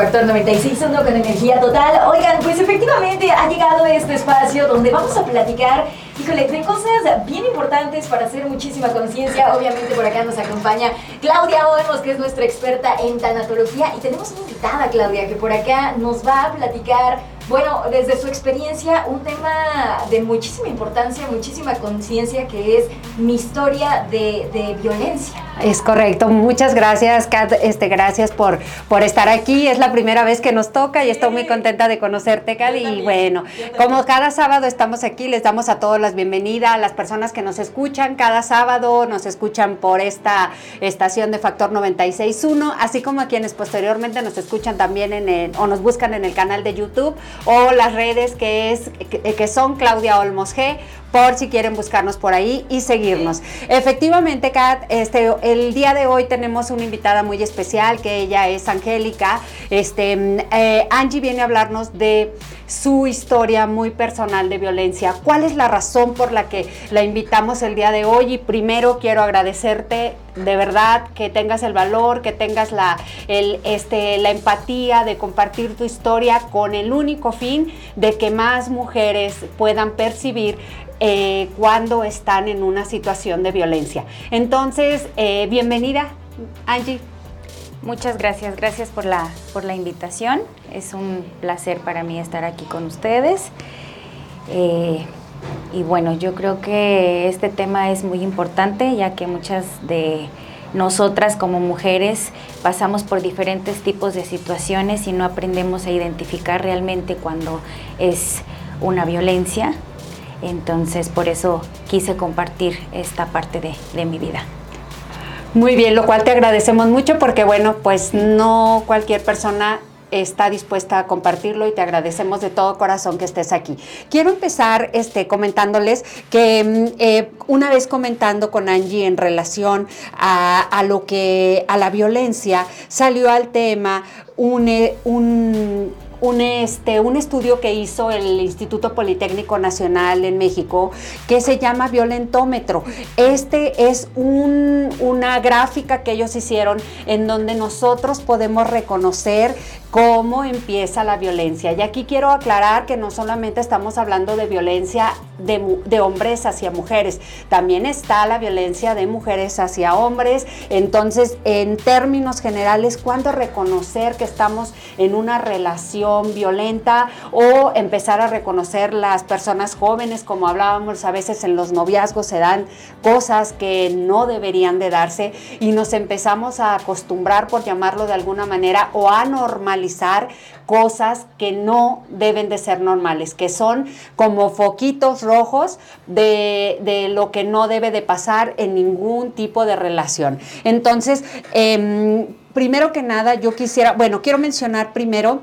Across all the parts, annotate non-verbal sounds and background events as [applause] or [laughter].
Factor 96.1 con energía total. Oigan, pues efectivamente ha llegado este espacio donde vamos a platicar, híjole, de cosas bien importantes para hacer muchísima conciencia. Obviamente por acá nos acompaña Claudia Olmos, que es nuestra experta en tanatología. Y tenemos una invitada, Claudia, que por acá nos va a platicar bueno, desde su experiencia, un tema de muchísima importancia, muchísima conciencia, que es mi historia de, violencia. Es correcto. Muchas gracias, Kat. Este, gracias por, por estar aquí. Es la primera vez que nos toca y estoy muy contenta de conocerte, Kat. Y bueno, como cada sábado estamos aquí, les damos a todos las bienvenidas, a las personas que nos escuchan cada sábado, nos escuchan por esta estación de Factor 96.1, así como a quienes posteriormente nos escuchan también en el, o nos buscan en el canal de YouTube o las redes que, es, que, son Claudia Olmos G, por si quieren buscarnos por ahí y seguirnos. Efectivamente, Kat, este, el día de hoy tenemos una invitada muy especial, que ella es Angélica. Este, eh, Angie viene a hablarnos de su historia muy personal de violencia. ¿Cuál es la razón por la que la invitamos el día de hoy? Y primero quiero agradecerte de verdad que tengas el valor, que tengas la, el, este, la empatía de compartir tu historia con el único fin de que más mujeres puedan percibir eh, cuando están en una situación de violencia. Entonces, eh, bienvenida, Angie. Muchas gracias, gracias por la, por la invitación. Es un placer para mí estar aquí con ustedes. Eh, y bueno, yo creo que este tema es muy importante ya que muchas de nosotras como mujeres pasamos por diferentes tipos de situaciones y no aprendemos a identificar realmente cuando es una violencia. Entonces por eso quise compartir esta parte de, de mi vida. Muy bien, lo cual te agradecemos mucho porque bueno, pues no cualquier persona está dispuesta a compartirlo y te agradecemos de todo corazón que estés aquí. Quiero empezar este, comentándoles que mm, eh, una vez comentando con Angie en relación a, lo que, a la violencia, salió al tema un, eh, un un, este, un estudio que hizo el Instituto Politécnico Nacional en México que se llama violentómetro. Este es una gráfica que ellos hicieron en donde nosotros podemos reconocer cómo empieza la violencia. Y aquí quiero aclarar que no solamente estamos hablando de violencia de, hombres hacia mujeres, también está la violencia de mujeres hacia hombres. Entonces, en términos generales, ¿cuándo reconocer que estamos en una relación violenta o empezar a reconocer las personas jóvenes, como hablábamos a veces en los noviazgos, se dan cosas que no deberían de darse y nos empezamos a acostumbrar, por llamarlo de alguna manera, o a normalizar cosas que no deben de ser normales, que son como foquitos rojos de, lo que no debe de pasar en ningún tipo de relación. Entonces, em, primero que nada, yo quisiera, bueno, quiero mencionar primero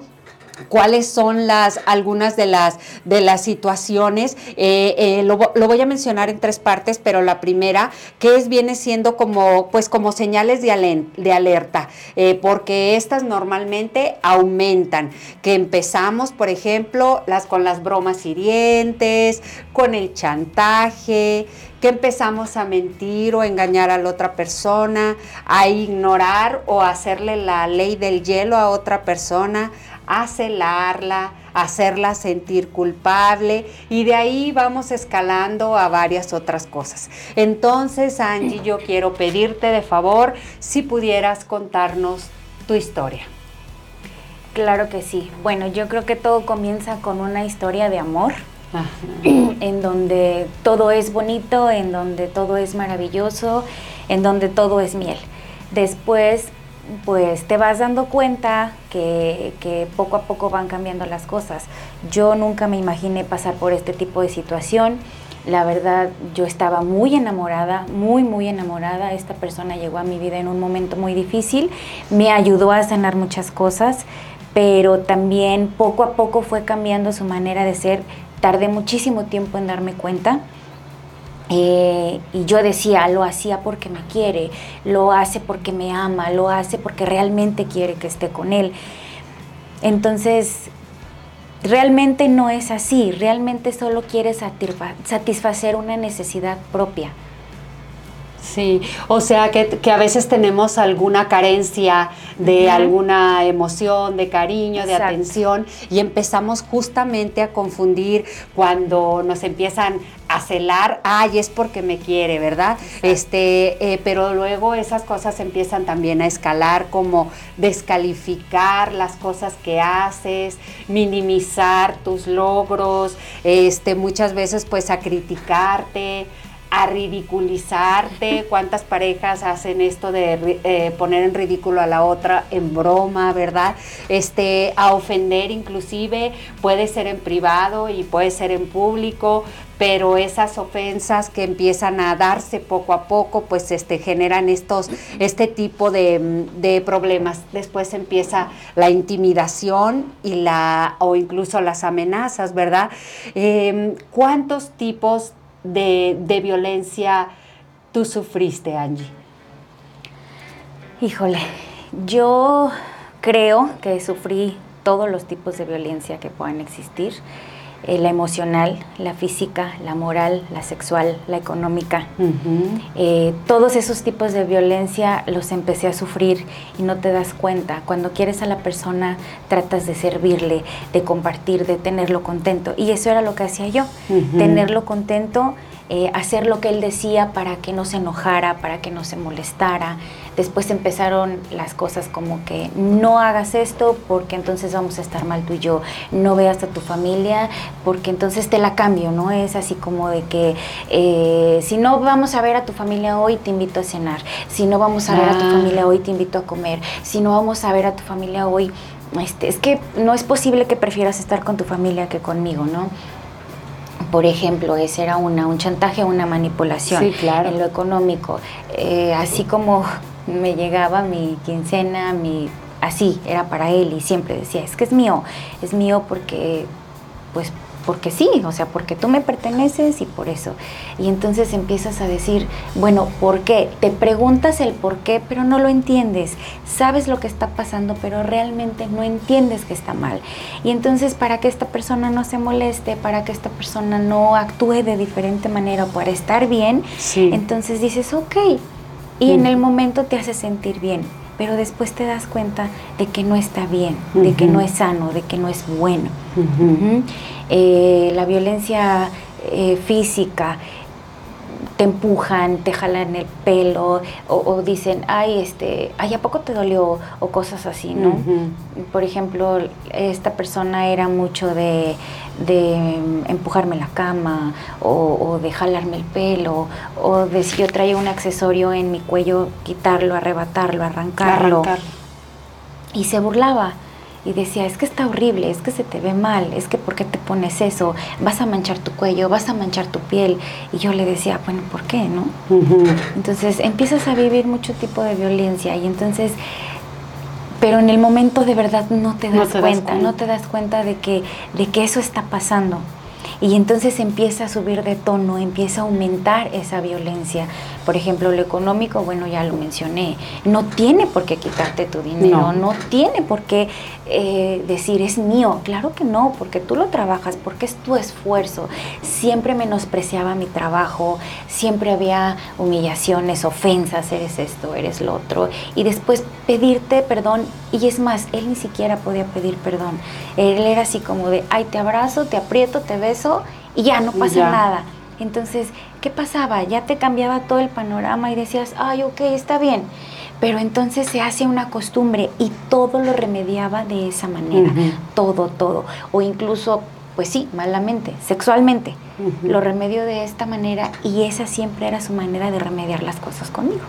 cuáles son las algunas de las de las situaciones. Eh, eh, lo, voy a mencionar en tres partes pero la primera que es viene siendo como pues como señales de, de alerta eh, porque estas normalmente aumentan. Que empezamos por ejemplo las con las bromas hirientes con el chantaje que empezamos a mentir o engañar a la otra persona, a ignorar o hacerle la ley del hielo a otra persona, a celarla, hacerla sentir culpable y de ahí vamos escalando a varias otras cosas. Entonces, Angie, yo quiero pedirte de favor si pudieras contarnos tu historia. Claro que sí. Bueno, yo creo que todo comienza con una historia de amor. en donde todo es bonito, en donde todo es maravilloso, en donde todo es miel. Después pues te vas dando cuenta que, poco a poco van cambiando las cosas. Yo nunca me imaginé pasar por este tipo de situación. La verdad, yo estaba muy enamorada, muy, muy enamorada. Esta persona llegó a mi vida en un momento muy difícil, me ayudó a sanar muchas cosas, pero también poco a poco fue cambiando su manera de ser. Tardé muchísimo tiempo en darme cuenta eh, y yo decía, lo hacía porque me quiere, lo hace porque me ama, lo hace porque realmente quiere que esté con él. Entonces, realmente no es así, realmente solo quiere satisfacer una necesidad propia. Sí, o sea que, a veces tenemos alguna carencia de alguna emoción, de cariño, de atención y empezamos justamente a confundir cuando nos empiezan a celar, ay, es porque me quiere, ¿verdad? Este, eh, pero luego esas cosas empiezan también a escalar, como descalificar las cosas que haces, minimizar tus logros, este, muchas veces pues a criticarte, a ridiculizarte. ¿Cuántas parejas hacen esto de eh, poner en ridículo a la otra en broma, verdad? Este, a ofender inclusive, puede ser en privado y puede ser en público, pero esas ofensas que empiezan a darse poco a poco, pues este, generan estos, este tipo de, problemas. Después empieza la intimidación y la, o incluso las amenazas, ¿verdad? Em, ¿Cuántos tipos de, violencia tú sufriste, Angie? Híjole, yo creo que sufrí todos los tipos de violencia que puedan existir. Eh, la emocional, la física, la moral, la sexual, la económica. Eh, todos esos tipos de violencia los empecé a sufrir y no te das cuenta. Cuando quieres a la persona, tratas de servirle, de compartir, de tenerlo contento. Y eso era lo que hacía yo, tenerlo contento eh, hacer lo que él decía para que no se enojara, para que no se molestara. Después empezaron las cosas como que no hagas esto porque entonces vamos a estar mal tú y yo, no veas a tu familia porque entonces te la cambio, ¿no? Es así como de que eh, si no vamos a ver a tu familia hoy, te invito a cenar, si no vamos a ver a tu ah. familia hoy, te invito a comer, si no vamos a ver a tu familia hoy, este, es que no es posible que prefieras estar con tu familia que conmigo, ¿no? Por ejemplo, ese era una, un chantaje, una manipulación en lo económico. Eh, así como me llegaba mi quincena, mi así era para él y siempre decía, es que es mío, es mío porque pues porque sí, o sea, porque tú me perteneces y por eso. Y entonces empiezas a decir, bueno, ¿por qué? Te preguntas el por qué, pero no lo entiendes. Sabes lo que está pasando, pero realmente no entiendes que está mal. Y entonces para que esta persona no se moleste, para que esta persona no actúe de diferente manera para estar bien, entonces dices, ok. Y en el momento te hace sentir bien pero después te das cuenta de que no está bien, de que no es sano, de que no es bueno. Eh, la violencia eh, física, te empujan, te jalan el pelo o, dicen, ay, este, ay, ¿a poco te dolió? O cosas así, ¿no? Por ejemplo, esta persona era mucho de, empujarme la cama o, de jalarme el pelo o de si yo traía un accesorio en mi cuello, quitarlo, arrebatarlo, arrancarlo. Y se burlaba y decía, es que está horrible, es que se te ve mal, es que ¿por qué te pones eso? Vas a manchar tu cuello, vas a manchar tu piel. Y yo le decía, bueno, ¿por qué, no? Entonces empiezas a vivir mucho tipo de violencia y entonces, pero en el momento de verdad no te das, cuenta, no te das cuenta de que, de que eso está pasando y entonces empieza a subir de tono, empieza a aumentar esa violencia. Por ejemplo, lo económico, bueno, ya lo mencioné, no tiene por qué quitarte tu dinero, no, tiene por qué eh, decir es mío. Claro que no, porque tú lo trabajas, porque es tu esfuerzo. Siempre menospreciaba mi trabajo, siempre había humillaciones, ofensas, eres esto, eres lo otro. Y después pedirte perdón, y es más, él ni siquiera podía pedir perdón. Él era así como de, ay, te abrazo, te aprieto, te beso y ya no pasa nada. Entonces, ¿qué pasaba? Ya te cambiaba todo el panorama y decías, ay, ok, está bien. Pero entonces se hace una costumbre y todo lo remediaba de esa manera, todo, todo. O incluso, pues sí, malamente, sexualmente. Lo remedio de esta manera y esa siempre era su manera de remediar las cosas conmigo,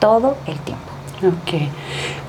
todo el tiempo. Ok.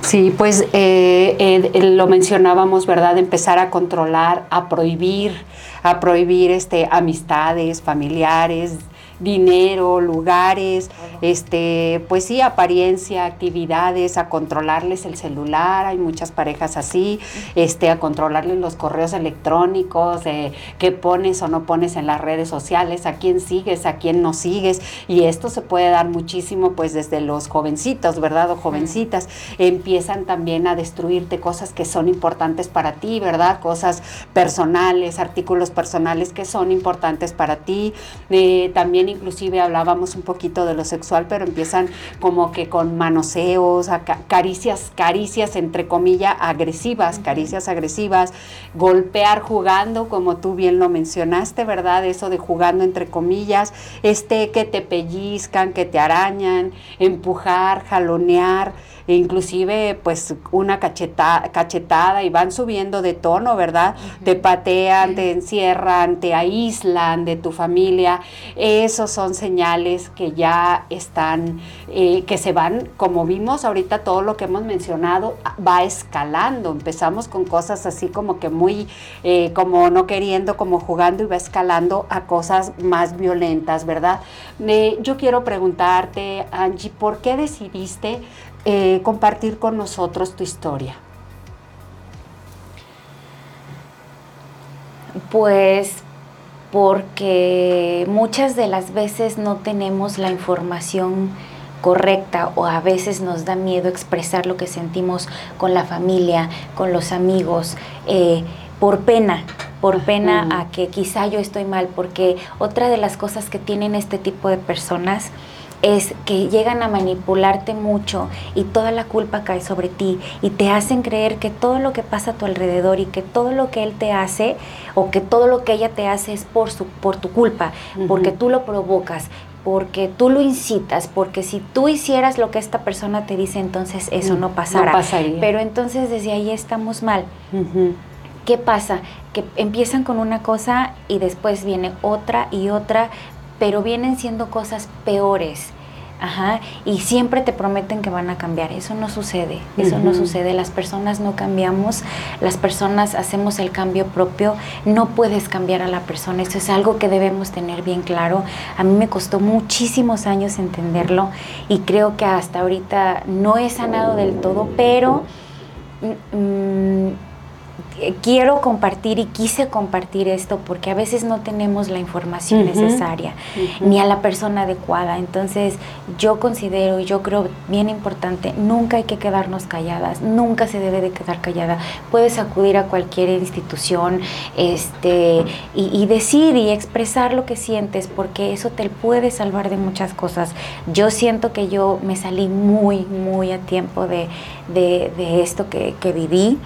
Sí, pues eh, eh, lo mencionábamos, ¿verdad? Empezar a controlar, a prohibir, a prohibir este, amistades, familiares, dinero, lugares, este, pues sí, apariencia, actividades, a controlarles el celular, hay muchas parejas así, este, a controlarles los correos electrónicos, eh, qué pones o no pones en las redes sociales, a quién sigues, a quién no sigues, y esto se puede dar muchísimo pues desde los jovencitos, ¿verdad? O jovencitas, empiezan también a destruirte cosas que son importantes para ti, ¿verdad? Cosas personales, artículos personales que son importantes para ti, eh, también también inclusive hablábamos un poquito de lo sexual, pero empiezan como que con manoseos, caricias, caricias entre comillas agresivas, caricias agresivas, golpear jugando, como tú bien lo mencionaste, ¿verdad? Eso de jugando entre comillas, este que te pellizcan, que te arañan, empujar, jalonear inclusive pues una cacheta, cachetada y van subiendo de tono, ¿verdad? Te patean, te encierran, te aíslan de tu familia. Esos son señales que ya están, eh, que se van, como vimos ahorita todo lo que hemos mencionado, va escalando. Empezamos con cosas así como que muy, eh, como no queriendo, como jugando y va escalando a cosas más violentas, ¿verdad? yo quiero preguntarte, Angie, ¿por qué decidiste eh, compartir con nosotros tu historia? Pues porque muchas de las veces no tenemos la información correcta o a veces nos da miedo expresar lo que sentimos con la familia, con los amigos, eh, por pena, por pena a que quizá yo estoy mal, porque otra de las cosas que tienen este tipo de personas es que llegan a manipularte mucho y toda la culpa cae sobre ti y te hacen creer que todo lo que pasa a tu alrededor y que todo lo que él te hace o que todo lo que ella te hace es por, su, por tu culpa, porque tú lo provocas, porque tú lo incitas, porque si tú hicieras lo que esta persona te dice, entonces eso mm, no pasará. Pero entonces desde ahí estamos mal. ¿Qué pasa? Que empiezan con una cosa y después viene otra y otra, pero vienen siendo cosas peores. Ajá, y siempre te prometen que van a cambiar. Eso no sucede, eso no sucede. Las personas no cambiamos, las personas hacemos el cambio propio. No puedes cambiar a la persona, eso es algo que debemos tener bien claro. A mí me costó muchísimos años entenderlo y creo que hasta ahorita no he sanado del todo, pero... Mm, eh, quiero compartir y quise compartir esto porque a veces no tenemos la información necesaria ni a la persona adecuada. Entonces yo considero y yo creo bien importante, nunca hay que quedarnos calladas, nunca se debe de quedar callada. Puedes acudir a cualquier institución este, y, decir y expresar lo que sientes porque eso te puede salvar de muchas cosas. Yo siento que yo me salí muy, muy a tiempo de, esto que, que viví.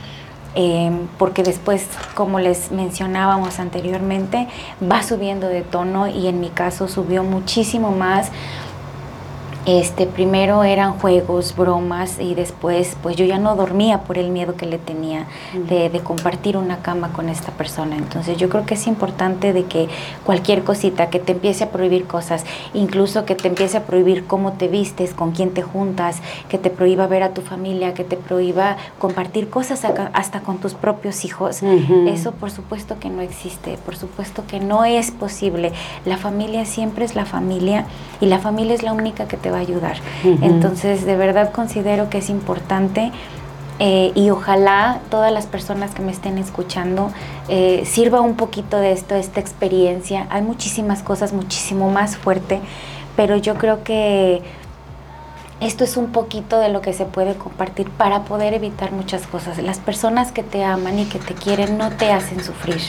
Em, porque después, como les mencionábamos anteriormente, va subiendo de tono y en mi caso subió muchísimo más este, primero eran juegos, bromas y después pues yo ya no dormía por el miedo que le tenía de, compartir una cama con esta persona. Entonces yo creo que es importante de que cualquier cosita que te empiece a prohibir cosas, incluso que te empiece a prohibir cómo te vistes, con quién te juntas, que te prohíba ver a tu familia, que te prohíba compartir cosas hasta con tus propios hijos, eso por supuesto que no existe, por supuesto que no es posible. La familia siempre es la familia y la familia es la única que te va a ayudar. Entonces, de verdad considero que es importante eh, y ojalá todas las personas que me estén escuchando eh, sirva un poquito de esto, esta experiencia. Hay muchísimas cosas muchísimo más fuerte, pero yo creo que esto es un poquito de lo que se puede compartir para poder evitar muchas cosas. Las personas que te aman y que te quieren no te hacen sufrir.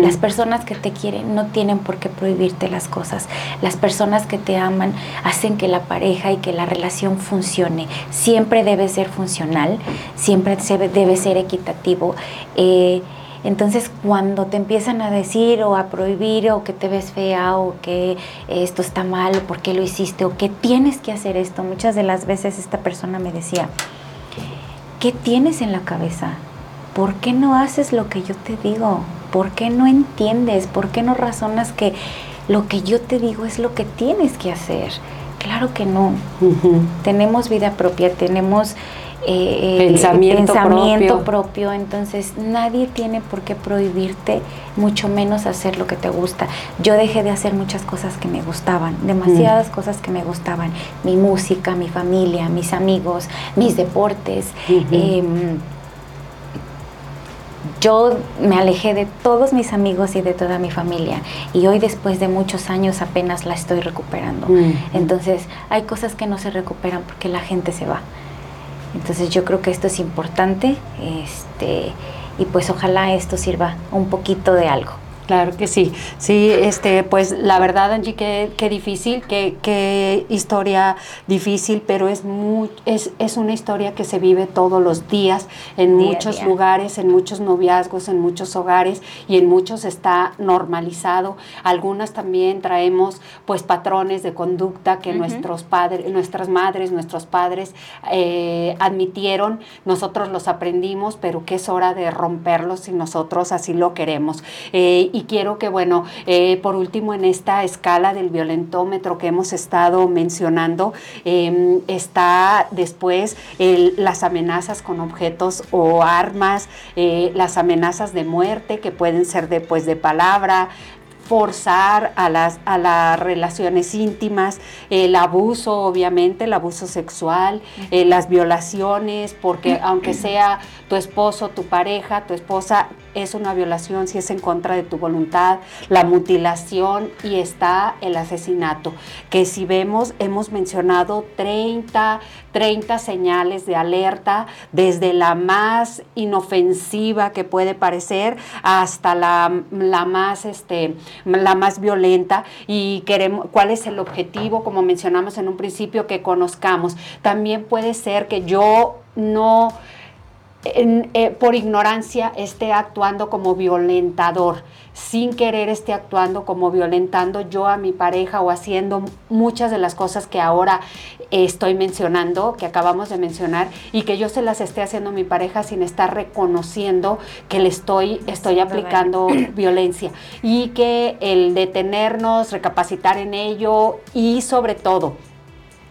Las personas que te quieren no tienen por qué prohibirte las cosas. Las personas que te aman hacen que la pareja y que la relación funcione. Siempre debe ser funcional, siempre debe ser equitativo. Eh, entonces, cuando te empiezan a decir o a prohibir o que te ves fea o que esto está mal o por qué lo hiciste o que tienes que hacer esto, muchas de las veces esta persona me decía, ¿qué tienes en la cabeza? ¿Por qué no haces lo que yo te digo? ¿Por qué no entiendes? ¿Por qué no razonas que lo que yo te digo es lo que tienes que hacer? Claro que no. Tenemos vida propia, tenemos eh, eh, pensamiento, propio. Entonces nadie tiene por qué prohibirte, mucho menos hacer lo que te gusta. Yo dejé de hacer muchas cosas que me gustaban, demasiadas mm. cosas que me gustaban. Mi música, mi familia, mis amigos, mis deportes. Em, yo me alejé de todos mis amigos y de toda mi familia y hoy después de muchos años apenas la estoy recuperando. Entonces hay cosas que no se recuperan porque la gente se va. Entonces yo creo que esto es importante este, y pues ojalá esto sirva un poquito de algo. Claro que sí, sí, este, pues la verdad Angie, qué, qué difícil, qué, qué, historia difícil, pero es, muy, es, es, una historia que se vive todos los días en muchos lugares, en muchos noviazgos, en muchos hogares y en muchos está normalizado. Algunas también traemos pues patrones de conducta que nuestros padres, nuestras madres, nuestros padres eh, admitieron, nosotros los aprendimos, pero que es hora de romperlos si nosotros así lo queremos. Eh, y quiero que, bueno, eh, por último, en esta escala del violentómetro que hemos estado mencionando, em, está después las amenazas con objetos o armas, eh, las amenazas de muerte que pueden ser después de palabra, forzar a las, a las relaciones íntimas, el abuso, obviamente, el abuso sexual, eh, las violaciones, porque aunque sea tu esposo, tu pareja, tu esposa, es una violación si es en contra de tu voluntad, la mutilación y está el asesinato, que si vemos, hemos mencionado 30, 30 señales de alerta, desde la más inofensiva que puede parecer hasta la, la más, este, la más violenta y queremos, cuál es el objetivo, como mencionamos en un principio, que conozcamos. También puede ser que yo no eh, por ignorancia esté actuando como violentador, sin querer esté actuando como violentando yo a mi pareja o haciendo muchas de las cosas que ahora estoy mencionando, que acabamos de mencionar, y que yo se las esté haciendo a mi pareja sin estar reconociendo que le estoy, estoy aplicando [clears throat] violencia. Y que el detenernos, recapacitar en ello y sobre todo,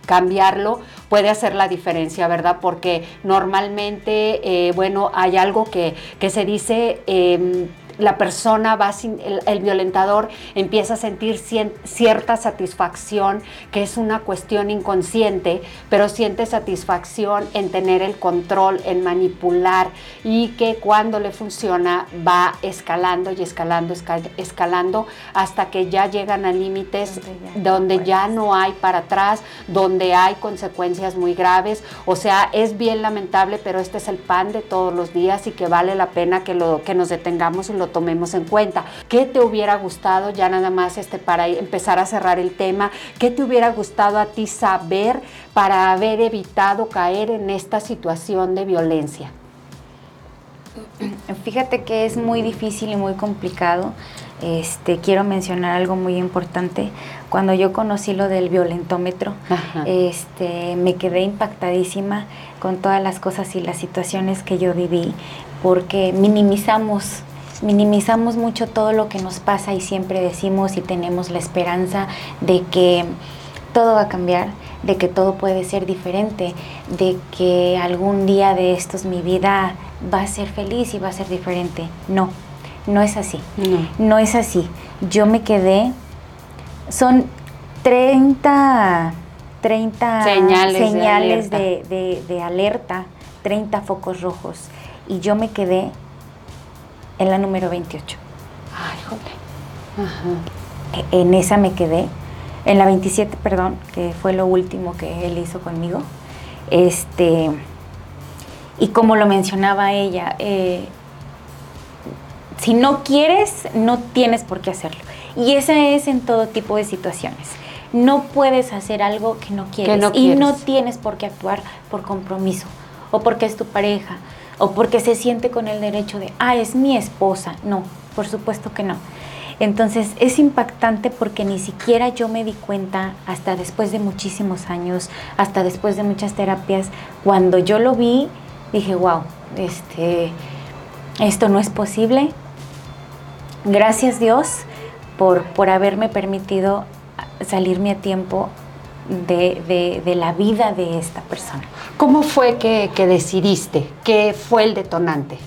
cambiarlo puede hacer la diferencia, ¿verdad? Porque normalmente, eh, bueno, hay algo que, que se dice... Eh, la persona va sin, el, violentador empieza a sentir cierta satisfacción, que es una cuestión inconsciente, pero siente satisfacción en tener el control, en manipular y que cuando le funciona va escalando y escalando, escalando hasta que ya llegan a límites donde, ya, no hay para atrás, donde hay consecuencias muy graves. O sea, es bien lamentable, pero este es el pan de todos los días y que vale la pena que, lo, que nos detengamos y lo tomemos en cuenta. ¿Qué te hubiera gustado, ya nada más este, para empezar a cerrar el tema, qué te hubiera gustado a ti saber para haber evitado caer en esta situación de violencia? [clears throat] Fíjate que es muy difícil y muy complicado. Este, quiero mencionar algo muy importante. Cuando yo conocí lo del violentómetro, este, me quedé impactadísima con todas las cosas y las situaciones que yo viví, porque minimizamos minimizamos mucho todo lo que nos pasa y siempre decimos y tenemos la esperanza de que todo va a cambiar, de que todo puede ser diferente, de que algún día de estos mi vida va a ser feliz y va a ser diferente. No, no es así. No, es así. Yo me quedé, son 30, 30 señales, de, alerta, 30 focos rojos. Y yo me quedé en la número 28. Ay, joder. En esa me quedé. En la 27, perdón, que fue lo último que él hizo conmigo. Este, y como lo mencionaba ella, eh, si no quieres, no tienes por qué hacerlo. Y esa es en todo tipo de situaciones. No puedes hacer algo que no quieres, y no tienes por qué actuar por compromiso o porque es tu pareja o porque se siente con el derecho de, ah, es mi esposa. No, por supuesto que no. Entonces es impactante porque ni siquiera yo me di cuenta hasta después de muchísimos años, hasta después de muchas terapias, cuando yo lo vi, dije, wow, este, esto no es posible. Gracias Dios por, por haberme permitido salirme a tiempo de, la vida de esta persona. ¿Cómo fue que, decidiste? ¿Qué fue el detonante?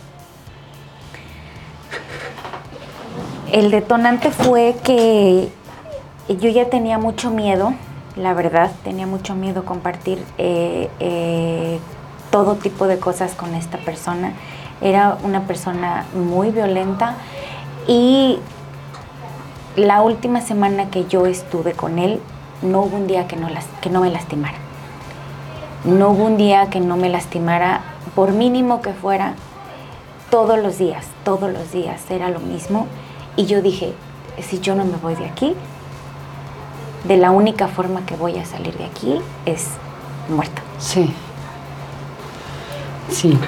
El detonante fue que yo ya tenía mucho miedo, la verdad, tenía mucho miedo compartir eh, eh, todo tipo de cosas con esta persona. Era una persona muy violenta y la última semana que yo estuve con él, no hubo un día que no, las, que no me lastimara. No hubo un día que no me lastimara, por mínimo que fuera, todos los días, todos los días era lo mismo. Y yo dije, si yo no me voy de aquí, de la única forma que voy a salir de aquí es muerta. Sí. Sí,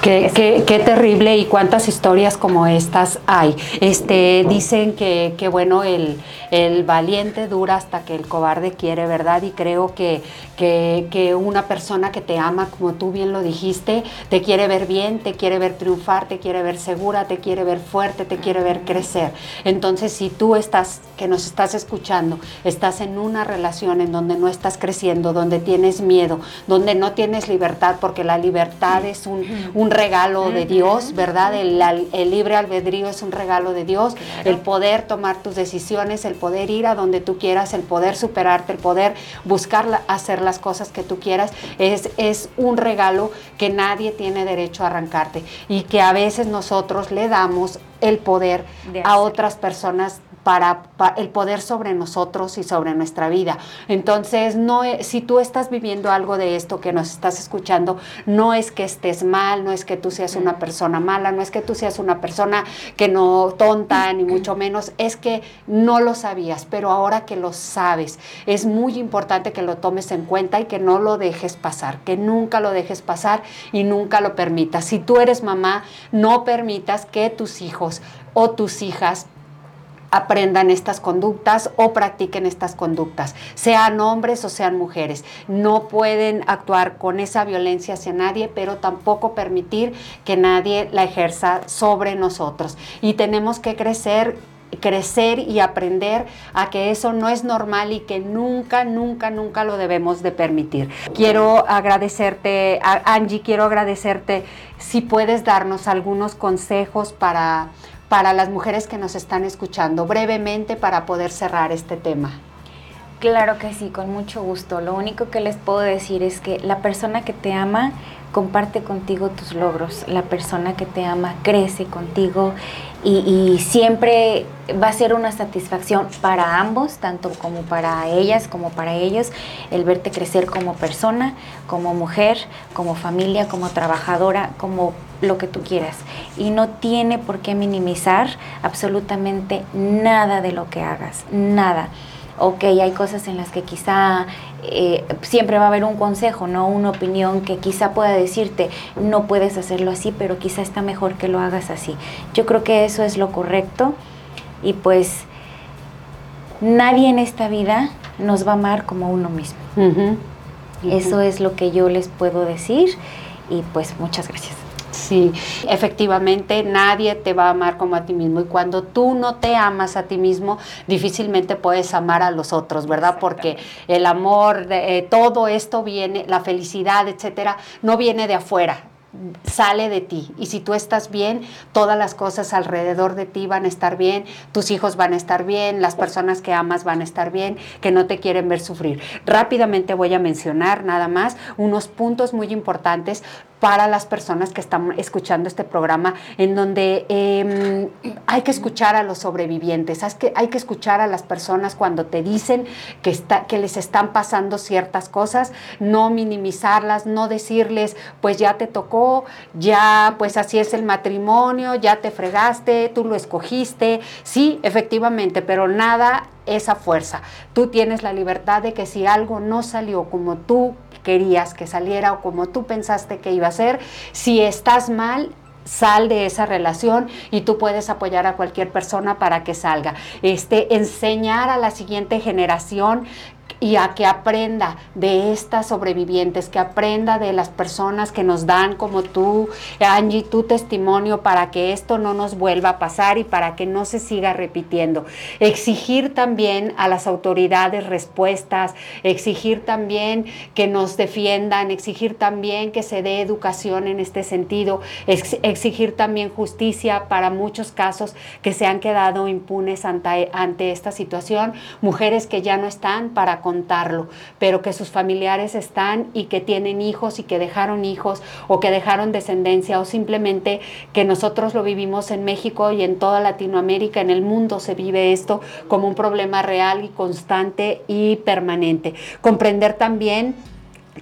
qué, qué, qué, terrible y cuántas historias como estas hay. Este, dicen que, que bueno, el, el, valiente dura hasta que el cobarde quiere, ¿verdad? Y creo que, que, que, una persona que te ama, como tú bien lo dijiste, te quiere ver bien, te quiere ver triunfar, te quiere ver segura, te quiere ver fuerte, te quiere ver crecer. Entonces, si tú estás, que nos estás escuchando, estás en una relación en donde no estás creciendo, donde tienes miedo, donde no tienes libertad, porque la libertad es un, un regalo de Dios, ¿verdad? El, el, libre albedrío es un regalo de Dios, claro. el poder tomar tus decisiones, el poder ir a donde tú quieras, el poder superarte, el poder buscar la, hacer las cosas que tú quieras, es, es un regalo que nadie tiene derecho a arrancarte y que a veces nosotros le damos el poder a otras personas para, para, el poder sobre nosotros y sobre nuestra vida. Entonces, no es, si tú estás viviendo algo de esto que nos estás escuchando, no es que estés mal, no es que tú seas una persona mala, no es que tú seas una persona que no tonta, ni mucho menos, es que no lo sabías, pero ahora que lo sabes, es muy importante que lo tomes en cuenta y que no lo dejes pasar, que nunca lo dejes pasar y nunca lo permitas. Si tú eres mamá, no permitas que tus hijos o tus hijas aprendan estas conductas o practiquen estas conductas, sean hombres o sean mujeres. No pueden actuar con esa violencia hacia nadie, pero tampoco permitir que nadie la ejerza sobre nosotros. Y tenemos que crecer crecer y aprender a que eso no es normal y que nunca, nunca, nunca lo debemos de permitir. Quiero agradecerte, Angie, quiero agradecerte si puedes darnos algunos consejos para para las mujeres que nos están escuchando, brevemente para poder cerrar este tema. Claro que sí, con mucho gusto. Lo único que les puedo decir es que la persona que te ama comparte contigo tus logros, la persona que te ama crece contigo y, siempre va a ser una satisfacción para ambos, tanto como para ellas como para ellos, el verte crecer como persona, como mujer, como familia, como trabajadora, como lo que tú quieras. Y no tiene por qué minimizar absolutamente nada de lo que hagas, nada ok, hay cosas en las que quizá eh, siempre va a haber un consejo, no una opinión que quizá pueda decirte, no puedes hacerlo así, pero quizá está mejor que lo hagas así. Yo creo que eso es lo correcto y pues nadie en esta vida nos va a amar como uno mismo. Uh -huh. Uh -huh. Eso es lo que yo les puedo decir y pues muchas gracias. Sí, efectivamente nadie te va a amar como a ti mismo y cuando tú no te amas a ti mismo, difícilmente puedes amar a los otros, ¿verdad? Porque el amor, eh, todo esto viene, la felicidad, etcétera, no viene de afuera, sale de ti. Y si tú estás bien, todas las cosas alrededor de ti van a estar bien, tus hijos van a estar bien, las personas que amas van a estar bien, que no te quieren ver sufrir. Rápidamente voy a mencionar nada más unos puntos muy importantes para las personas que están escuchando este programa, en donde eh, hay que escuchar a los sobrevivientes, hay que, hay que escuchar a las personas cuando te dicen que, que les están pasando ciertas cosas, no minimizarlas, no decirles, pues ya te tocó, ya pues así es el matrimonio, ya te fregaste, tú lo escogiste, sí, efectivamente, pero nada esa fuerza. Tú tienes la libertad de que si algo no salió como tú querías que saliera o como tú pensaste que iba a ser, si estás mal, sal de esa relación y tú puedes apoyar a cualquier persona para que salga. Este, enseñar a la siguiente generación y a que aprenda de estas sobrevivientes, que aprenda de las personas que nos dan como tú, Angie, tu testimonio para que esto no nos vuelva a pasar y para que no se siga repitiendo. Exigir también a las autoridades respuestas, exigir también que nos defiendan, exigir también que se dé educación en este sentido, ex exigir también justicia para muchos casos que se han quedado impunes ante, ante esta situación, mujeres que ya no están para pero que sus familiares están y que tienen hijos y que dejaron hijos o que dejaron descendencia o simplemente que nosotros lo vivimos en México y en toda Latinoamérica, en el mundo se vive esto como un problema real y constante y permanente. Comprender también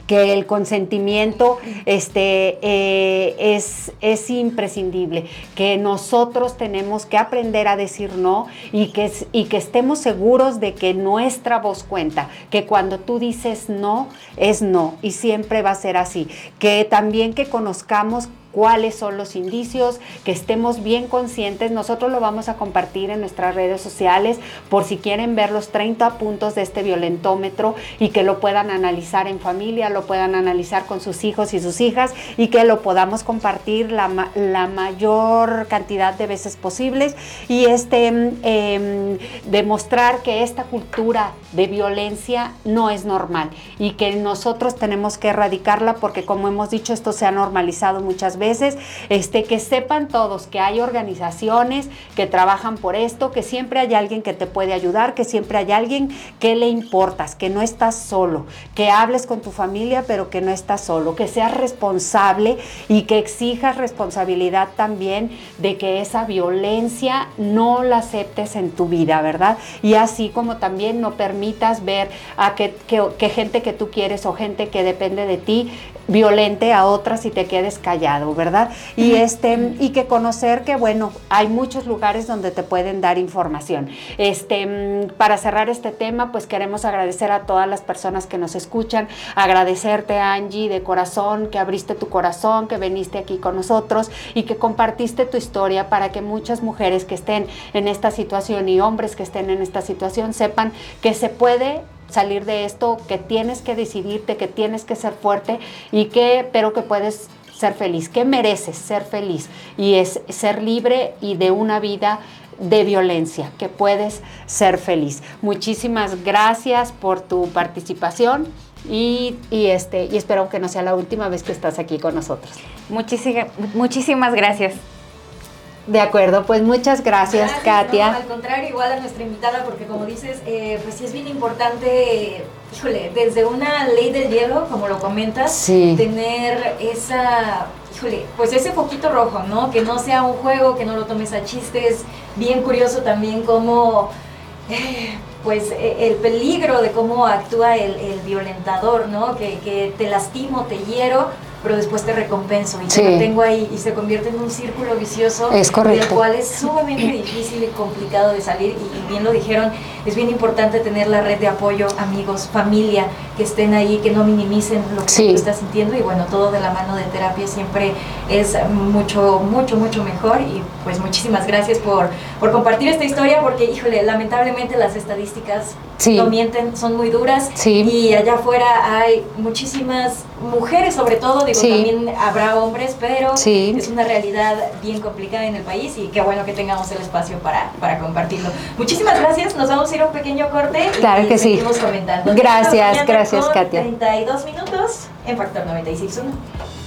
que el consentimiento este, eh, es, es, imprescindible, que nosotros tenemos que aprender a decir no y que, y que estemos seguros de que nuestra voz cuenta, que cuando tú dices no, es no y siempre va a ser así, que también que conozcamos cuáles son los indicios, que estemos bien conscientes. Nosotros lo vamos a compartir en nuestras redes sociales por si quieren ver los 30 puntos de este violentómetro y que lo puedan analizar en familia, lo puedan analizar con sus hijos y sus hijas y que lo podamos compartir la, mayor cantidad de veces posibles y este, em, demostrar que esta cultura de violencia no es normal y que nosotros tenemos que erradicarla porque como hemos dicho esto se ha normalizado muchas veces veces, este, que sepan todos que hay organizaciones que trabajan por esto, que siempre hay alguien que te puede ayudar, que siempre hay alguien que le importas, que no estás solo, que hables con tu familia, pero que no estás solo, que seas responsable y que exijas responsabilidad también de que esa violencia no la aceptes en tu vida, ¿verdad? Y así como también no permitas ver a que, que gente que tú quieres o gente que depende de ti violente a otras y te quedes callado, ¿verdad? Y este y que conocer que bueno, hay muchos lugares donde te pueden dar información. Este, para cerrar este tema, pues queremos agradecer a todas las personas que nos escuchan, agradecerte Angie de corazón que abriste tu corazón, que viniste aquí con nosotros y que compartiste tu historia para que muchas mujeres que estén en esta situación y hombres que estén en esta situación sepan que se puede salir de esto, que tienes que decidirte, que tienes que ser fuerte y que, pero que puedes ser feliz, que mereces ser feliz y es ser libre y de una vida de violencia, que puedes ser feliz. Muchísimas gracias por tu participación y, este, y espero que no sea la última vez que estás aquí con nosotros. Muchísimas gracias. De acuerdo, pues muchas gracias, Katia. al contrario, igual a nuestra invitada, porque como dices, eh, pues sí es bien importante, híjole, desde una ley del hielo, como lo comentas, tener esa, híjole, pues ese poquito rojo, ¿no? Que no sea un juego, que no lo tomes a chistes. Bien curioso también cómo... Eh, pues e, el peligro de cómo actúa el, violentador, ¿no? Que, que te lastimo, te hiero, pero después te recompenso y te tengo ahí y se convierte en un círculo vicioso es del cual es sumamente difícil y complicado de salir. Y, bien lo dijeron, es bien importante tener la red de apoyo, amigos, familia que estén ahí, que no minimicen lo que tú estás sintiendo. Y bueno, todo de la mano de terapia siempre es mucho, mucho, mucho mejor. Y pues muchísimas gracias por, por compartir esta historia porque híjole, lamentablemente las estadísticas no mienten, son muy duras y allá afuera hay muchísimas mujeres sobre todo, digo, también habrá hombres, pero es una realidad bien complicada en el país y qué bueno que tengamos el espacio para, para compartirlo. Muchísimas gracias, nos vamos a ir a un pequeño corte claro y que seguimos comentando. Gracias, gracias Katia. 32 minutos en Factor 96.1.